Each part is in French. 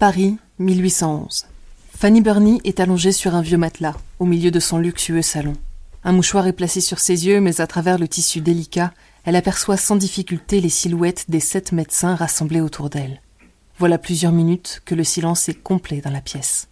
Paris, 1811. Fanny Burney est allongée sur un vieux matelas, au milieu de son luxueux salon. Un mouchoir est placé sur ses yeux, mais à travers le tissu délicat, elle aperçoit sans difficulté les silhouettes des sept médecins rassemblés autour d'elle. Voilà plusieurs minutes que le silence est complet dans la pièce.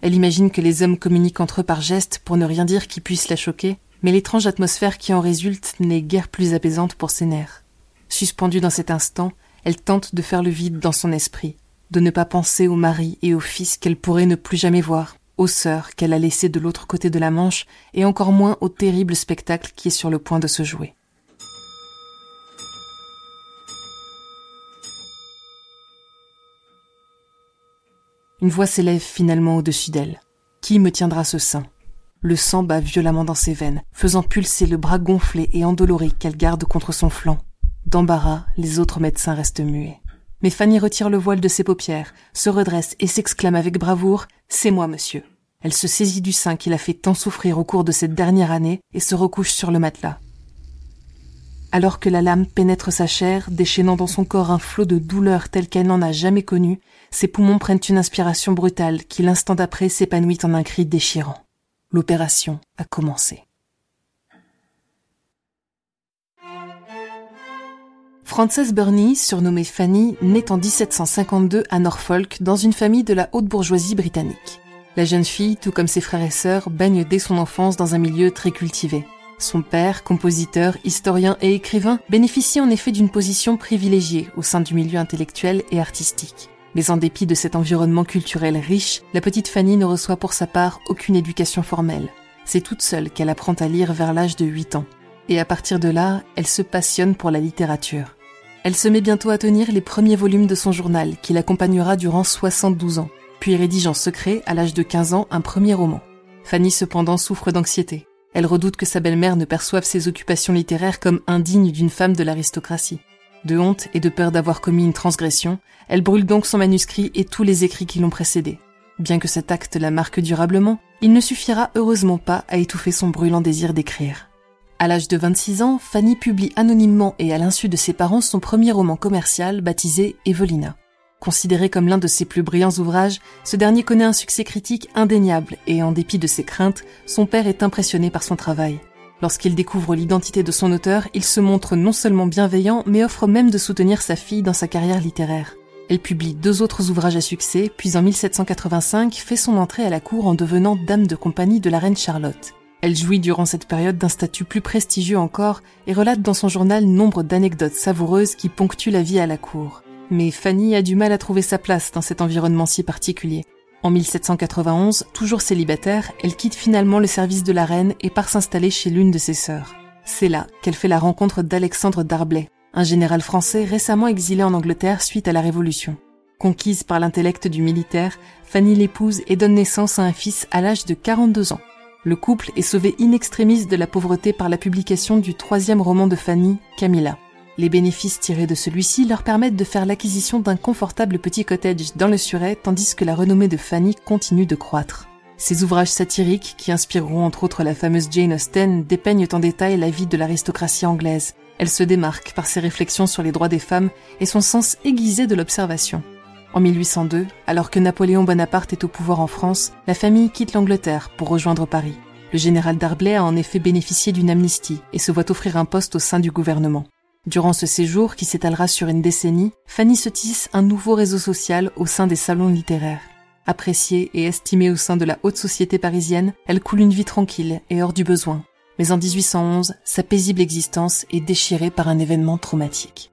Elle imagine que les hommes communiquent entre eux par gestes pour ne rien dire qui puisse la choquer, mais l'étrange atmosphère qui en résulte n'est guère plus apaisante pour ses nerfs. Suspendue dans cet instant, elle tente de faire le vide dans son esprit, de ne pas penser au mari et au fils qu'elle pourrait ne plus jamais voir, aux sœurs qu'elle a laissées de l'autre côté de la Manche, et encore moins au terrible spectacle qui est sur le point de se jouer. Une voix s'élève finalement au-dessus d'elle. Qui me tiendra ce sein? Le sang bat violemment dans ses veines, faisant pulser le bras gonflé et endolori qu'elle garde contre son flanc. D'embarras, les autres médecins restent muets. Mais Fanny retire le voile de ses paupières, se redresse et s'exclame avec bravoure C'est moi, monsieur. Elle se saisit du sein qui l'a fait tant souffrir au cours de cette dernière année et se recouche sur le matelas. Alors que la lame pénètre sa chair, déchaînant dans son corps un flot de douleur tel qu'elle n'en a jamais connu, ses poumons prennent une inspiration brutale qui l'instant d'après s'épanouit en un cri déchirant. L'opération a commencé. Frances Burney, surnommée Fanny, naît en 1752 à Norfolk dans une famille de la haute bourgeoisie britannique. La jeune fille, tout comme ses frères et sœurs, baigne dès son enfance dans un milieu très cultivé. Son père, compositeur, historien et écrivain, bénéficie en effet d'une position privilégiée au sein du milieu intellectuel et artistique. Mais en dépit de cet environnement culturel riche, la petite Fanny ne reçoit pour sa part aucune éducation formelle. C'est toute seule qu'elle apprend à lire vers l'âge de 8 ans. Et à partir de là, elle se passionne pour la littérature. Elle se met bientôt à tenir les premiers volumes de son journal, qui l'accompagnera durant 72 ans, puis rédige en secret, à l'âge de 15 ans, un premier roman. Fanny cependant souffre d'anxiété. Elle redoute que sa belle-mère ne perçoive ses occupations littéraires comme indignes d'une femme de l'aristocratie. De honte et de peur d'avoir commis une transgression, elle brûle donc son manuscrit et tous les écrits qui l'ont précédé. Bien que cet acte la marque durablement, il ne suffira heureusement pas à étouffer son brûlant désir d'écrire. À l'âge de 26 ans, Fanny publie anonymement et à l'insu de ses parents son premier roman commercial baptisé Evelina. Considéré comme l'un de ses plus brillants ouvrages, ce dernier connaît un succès critique indéniable et en dépit de ses craintes, son père est impressionné par son travail. Lorsqu'il découvre l'identité de son auteur, il se montre non seulement bienveillant, mais offre même de soutenir sa fille dans sa carrière littéraire. Elle publie deux autres ouvrages à succès, puis en 1785 fait son entrée à la cour en devenant dame de compagnie de la reine Charlotte. Elle jouit durant cette période d'un statut plus prestigieux encore et relate dans son journal nombre d'anecdotes savoureuses qui ponctuent la vie à la cour. Mais Fanny a du mal à trouver sa place dans cet environnement si particulier. En 1791, toujours célibataire, elle quitte finalement le service de la reine et part s'installer chez l'une de ses sœurs. C'est là qu'elle fait la rencontre d'Alexandre Darblay, un général français récemment exilé en Angleterre suite à la Révolution. Conquise par l'intellect du militaire, Fanny l'épouse et donne naissance à un fils à l'âge de 42 ans. Le couple est sauvé in extremis de la pauvreté par la publication du troisième roman de Fanny, Camilla. Les bénéfices tirés de celui-ci leur permettent de faire l'acquisition d'un confortable petit cottage dans le Surrey tandis que la renommée de Fanny continue de croître. Ces ouvrages satiriques, qui inspireront entre autres la fameuse Jane Austen, dépeignent en détail la vie de l'aristocratie anglaise. Elle se démarque par ses réflexions sur les droits des femmes et son sens aiguisé de l'observation. En 1802, alors que Napoléon Bonaparte est au pouvoir en France, la famille quitte l'Angleterre pour rejoindre Paris. Le général Darblay a en effet bénéficié d'une amnistie et se voit offrir un poste au sein du gouvernement. Durant ce séjour, qui s'étalera sur une décennie, Fanny se tisse un nouveau réseau social au sein des salons littéraires. Appréciée et estimée au sein de la haute société parisienne, elle coule une vie tranquille et hors du besoin. Mais en 1811, sa paisible existence est déchirée par un événement traumatique.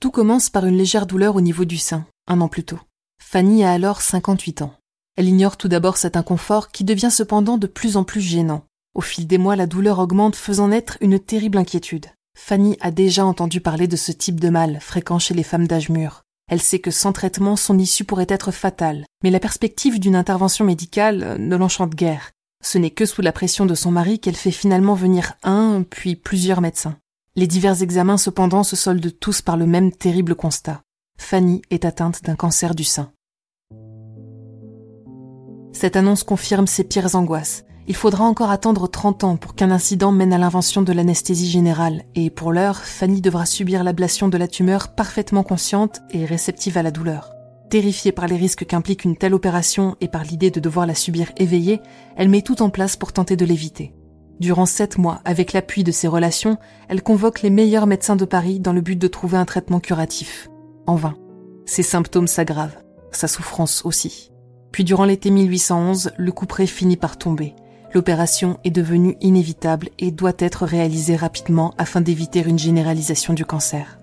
Tout commence par une légère douleur au niveau du sein, un an plus tôt. Fanny a alors 58 ans. Elle ignore tout d'abord cet inconfort qui devient cependant de plus en plus gênant. Au fil des mois, la douleur augmente faisant naître une terrible inquiétude. Fanny a déjà entendu parler de ce type de mal fréquent chez les femmes d'âge mûr. Elle sait que sans traitement, son issue pourrait être fatale, mais la perspective d'une intervention médicale euh, ne l'enchante guère. Ce n'est que sous la pression de son mari qu'elle fait finalement venir un, puis plusieurs médecins. Les divers examens cependant se soldent tous par le même terrible constat. Fanny est atteinte d'un cancer du sein. Cette annonce confirme ses pires angoisses. Il faudra encore attendre 30 ans pour qu'un incident mène à l'invention de l'anesthésie générale, et pour l'heure, Fanny devra subir l'ablation de la tumeur parfaitement consciente et réceptive à la douleur. Terrifiée par les risques qu'implique une telle opération et par l'idée de devoir la subir éveillée, elle met tout en place pour tenter de l'éviter. Durant sept mois, avec l'appui de ses relations, elle convoque les meilleurs médecins de Paris dans le but de trouver un traitement curatif. En vain. Ses symptômes s'aggravent, sa souffrance aussi. Puis durant l'été 1811, le couperet finit par tomber. L'opération est devenue inévitable et doit être réalisée rapidement afin d'éviter une généralisation du cancer.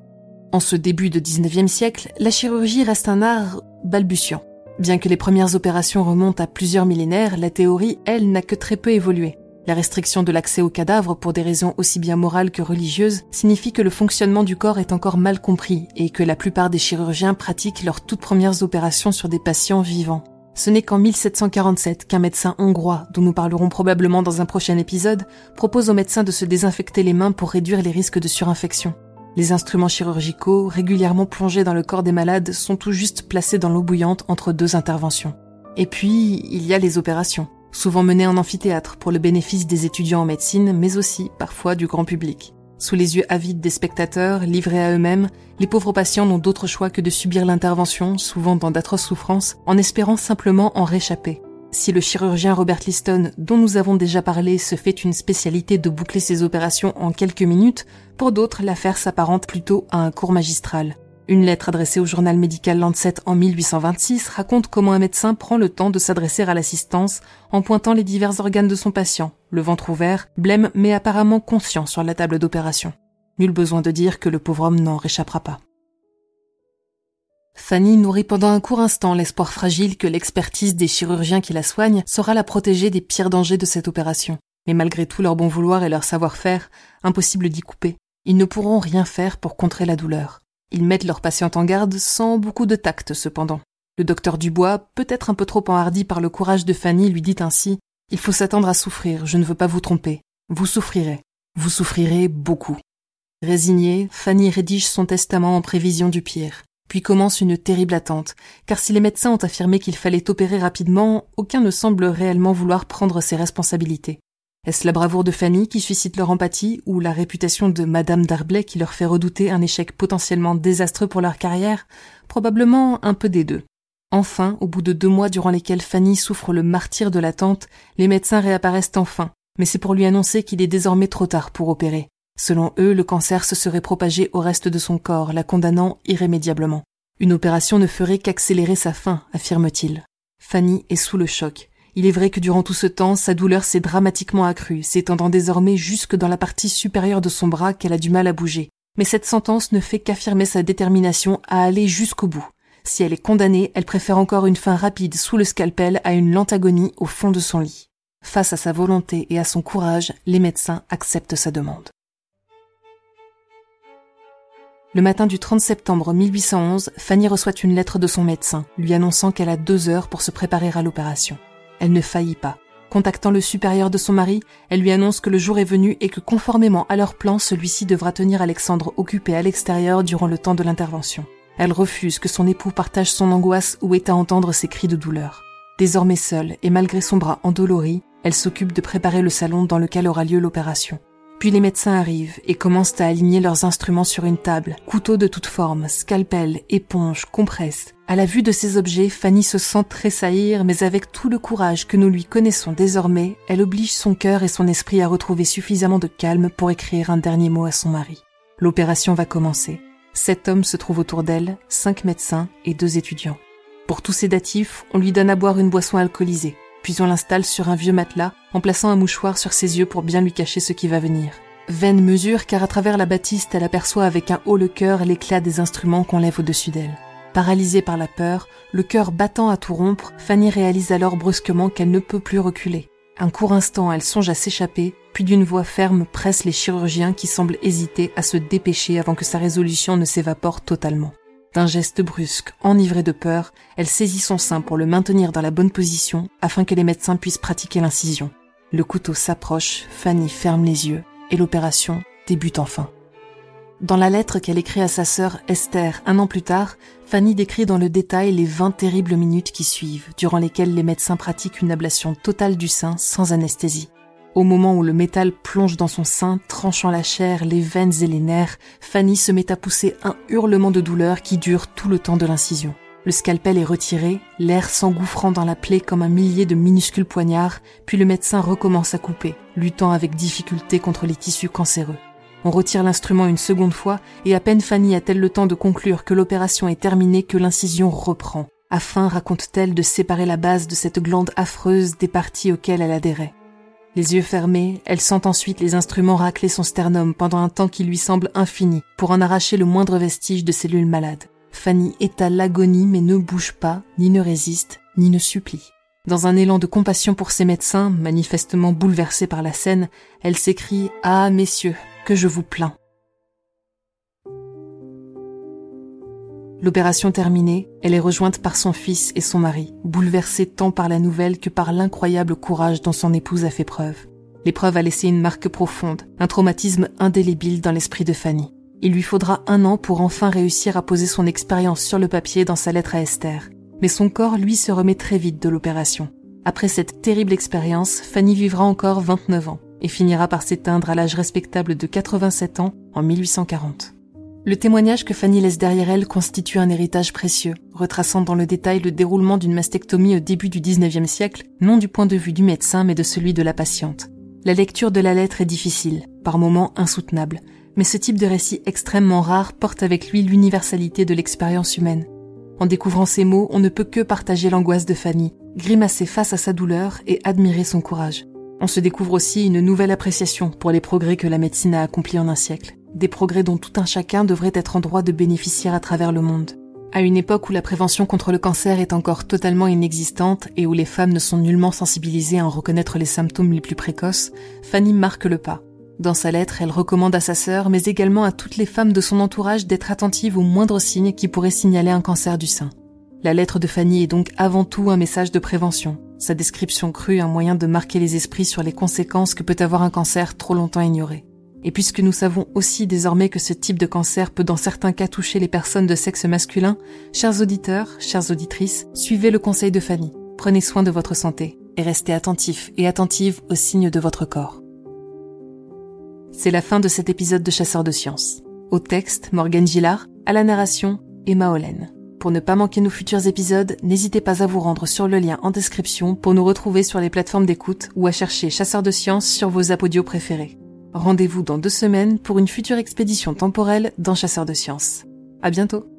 En ce début de 19e siècle, la chirurgie reste un art balbutiant. Bien que les premières opérations remontent à plusieurs millénaires, la théorie, elle, n'a que très peu évolué. La restriction de l'accès aux cadavres pour des raisons aussi bien morales que religieuses signifie que le fonctionnement du corps est encore mal compris et que la plupart des chirurgiens pratiquent leurs toutes premières opérations sur des patients vivants. Ce n'est qu'en 1747 qu'un médecin hongrois, dont nous parlerons probablement dans un prochain épisode, propose aux médecins de se désinfecter les mains pour réduire les risques de surinfection. Les instruments chirurgicaux, régulièrement plongés dans le corps des malades, sont tout juste placés dans l'eau bouillante entre deux interventions. Et puis, il y a les opérations, souvent menées en amphithéâtre pour le bénéfice des étudiants en médecine, mais aussi parfois du grand public. Sous les yeux avides des spectateurs, livrés à eux-mêmes, les pauvres patients n'ont d'autre choix que de subir l'intervention, souvent dans d'atroces souffrances, en espérant simplement en réchapper. Si le chirurgien Robert Liston, dont nous avons déjà parlé, se fait une spécialité de boucler ses opérations en quelques minutes, pour d'autres, l'affaire s'apparente plutôt à un cours magistral. Une lettre adressée au journal médical Lancet en 1826 raconte comment un médecin prend le temps de s'adresser à l'assistance en pointant les divers organes de son patient, le ventre ouvert, blême mais apparemment conscient sur la table d'opération. Nul besoin de dire que le pauvre homme n'en réchappera pas. Fanny nourrit pendant un court instant l'espoir fragile que l'expertise des chirurgiens qui la soignent saura la protéger des pires dangers de cette opération. Mais malgré tout leur bon vouloir et leur savoir-faire, impossible d'y couper. Ils ne pourront rien faire pour contrer la douleur. Ils mettent leur patiente en garde sans beaucoup de tact cependant. Le docteur Dubois, peut-être un peu trop enhardi par le courage de Fanny, lui dit ainsi Il faut s'attendre à souffrir, je ne veux pas vous tromper. Vous souffrirez. Vous souffrirez beaucoup. Résignée, Fanny rédige son testament en prévision du pire. Puis commence une terrible attente, car si les médecins ont affirmé qu'il fallait opérer rapidement, aucun ne semble réellement vouloir prendre ses responsabilités. Est-ce la bravoure de Fanny qui suscite leur empathie ou la réputation de Madame Darblay qui leur fait redouter un échec potentiellement désastreux pour leur carrière? Probablement un peu des deux. Enfin, au bout de deux mois durant lesquels Fanny souffre le martyr de l'attente, les médecins réapparaissent enfin, mais c'est pour lui annoncer qu'il est désormais trop tard pour opérer. Selon eux, le cancer se serait propagé au reste de son corps, la condamnant irrémédiablement. Une opération ne ferait qu'accélérer sa fin, affirme-t-il. Fanny est sous le choc. Il est vrai que durant tout ce temps, sa douleur s'est dramatiquement accrue, s'étendant désormais jusque dans la partie supérieure de son bras qu'elle a du mal à bouger. Mais cette sentence ne fait qu'affirmer sa détermination à aller jusqu'au bout. Si elle est condamnée, elle préfère encore une fin rapide sous le scalpel à une lente agonie au fond de son lit. Face à sa volonté et à son courage, les médecins acceptent sa demande. Le matin du 30 septembre 1811, Fanny reçoit une lettre de son médecin, lui annonçant qu'elle a deux heures pour se préparer à l'opération. Elle ne faillit pas. Contactant le supérieur de son mari, elle lui annonce que le jour est venu et que conformément à leur plan, celui-ci devra tenir Alexandre occupé à l'extérieur durant le temps de l'intervention. Elle refuse que son époux partage son angoisse ou ait à entendre ses cris de douleur. Désormais seule et malgré son bras endolori, elle s'occupe de préparer le salon dans lequel aura lieu l'opération. Puis les médecins arrivent et commencent à aligner leurs instruments sur une table, couteaux de toutes formes, scalpel, éponge, compresse. À la vue de ces objets, Fanny se sent tressaillir, mais avec tout le courage que nous lui connaissons désormais, elle oblige son cœur et son esprit à retrouver suffisamment de calme pour écrire un dernier mot à son mari. L'opération va commencer. Sept hommes se trouvent autour d'elle, cinq médecins et deux étudiants. Pour tous sédatifs, on lui donne à boire une boisson alcoolisée puis on l'installe sur un vieux matelas en plaçant un mouchoir sur ses yeux pour bien lui cacher ce qui va venir. Vaine mesure car à travers la bâtiste elle aperçoit avec un haut le cœur l'éclat des instruments qu'on lève au-dessus d'elle. Paralysée par la peur, le cœur battant à tout rompre, Fanny réalise alors brusquement qu'elle ne peut plus reculer. Un court instant, elle songe à s'échapper, puis d'une voix ferme presse les chirurgiens qui semblent hésiter à se dépêcher avant que sa résolution ne s'évapore totalement. D'un geste brusque, enivré de peur, elle saisit son sein pour le maintenir dans la bonne position afin que les médecins puissent pratiquer l'incision. Le couteau s'approche, Fanny ferme les yeux et l'opération débute enfin. Dans la lettre qu'elle écrit à sa sœur Esther un an plus tard, Fanny décrit dans le détail les 20 terribles minutes qui suivent, durant lesquelles les médecins pratiquent une ablation totale du sein sans anesthésie. Au moment où le métal plonge dans son sein, tranchant la chair, les veines et les nerfs, Fanny se met à pousser un hurlement de douleur qui dure tout le temps de l'incision. Le scalpel est retiré, l'air s'engouffrant dans la plaie comme un millier de minuscules poignards, puis le médecin recommence à couper, luttant avec difficulté contre les tissus cancéreux. On retire l'instrument une seconde fois, et à peine Fanny a-t-elle le temps de conclure que l'opération est terminée que l'incision reprend, afin, raconte-t-elle, de séparer la base de cette glande affreuse des parties auxquelles elle adhérait. Les yeux fermés, elle sent ensuite les instruments racler son sternum pendant un temps qui lui semble infini pour en arracher le moindre vestige de cellules malades. Fanny à l'agonie mais ne bouge pas, ni ne résiste, ni ne supplie. Dans un élan de compassion pour ses médecins, manifestement bouleversés par la scène, elle s'écrie ⁇ Ah, messieurs, que je vous plains !⁇ L'opération terminée, elle est rejointe par son fils et son mari, bouleversés tant par la nouvelle que par l'incroyable courage dont son épouse a fait preuve. L'épreuve a laissé une marque profonde, un traumatisme indélébile dans l'esprit de Fanny. Il lui faudra un an pour enfin réussir à poser son expérience sur le papier dans sa lettre à Esther. Mais son corps, lui, se remet très vite de l'opération. Après cette terrible expérience, Fanny vivra encore 29 ans et finira par s'éteindre à l'âge respectable de 87 ans en 1840. Le témoignage que Fanny laisse derrière elle constitue un héritage précieux, retraçant dans le détail le déroulement d'une mastectomie au début du 19e siècle, non du point de vue du médecin mais de celui de la patiente. La lecture de la lettre est difficile, par moments insoutenable, mais ce type de récit extrêmement rare porte avec lui l'universalité de l'expérience humaine. En découvrant ces mots, on ne peut que partager l'angoisse de Fanny, grimacer face à sa douleur et admirer son courage. On se découvre aussi une nouvelle appréciation pour les progrès que la médecine a accomplis en un siècle, des progrès dont tout un chacun devrait être en droit de bénéficier à travers le monde. À une époque où la prévention contre le cancer est encore totalement inexistante et où les femmes ne sont nullement sensibilisées à en reconnaître les symptômes les plus précoces, Fanny marque le pas. Dans sa lettre, elle recommande à sa sœur, mais également à toutes les femmes de son entourage d'être attentives aux moindres signes qui pourraient signaler un cancer du sein. La lettre de Fanny est donc avant tout un message de prévention, sa description crue un moyen de marquer les esprits sur les conséquences que peut avoir un cancer trop longtemps ignoré. Et puisque nous savons aussi désormais que ce type de cancer peut dans certains cas toucher les personnes de sexe masculin, chers auditeurs, chères auditrices, suivez le conseil de Fanny. Prenez soin de votre santé et restez attentifs et attentives aux signes de votre corps. C'est la fin de cet épisode de Chasseurs de Sciences. Au texte, Morgan Gillard, à la narration, Emma Hollen. Pour ne pas manquer nos futurs épisodes, n'hésitez pas à vous rendre sur le lien en description pour nous retrouver sur les plateformes d'écoute ou à chercher Chasseurs de Sciences sur vos apodios préférés. Rendez-vous dans deux semaines pour une future expédition temporelle dans Chasseurs de Sciences. À bientôt!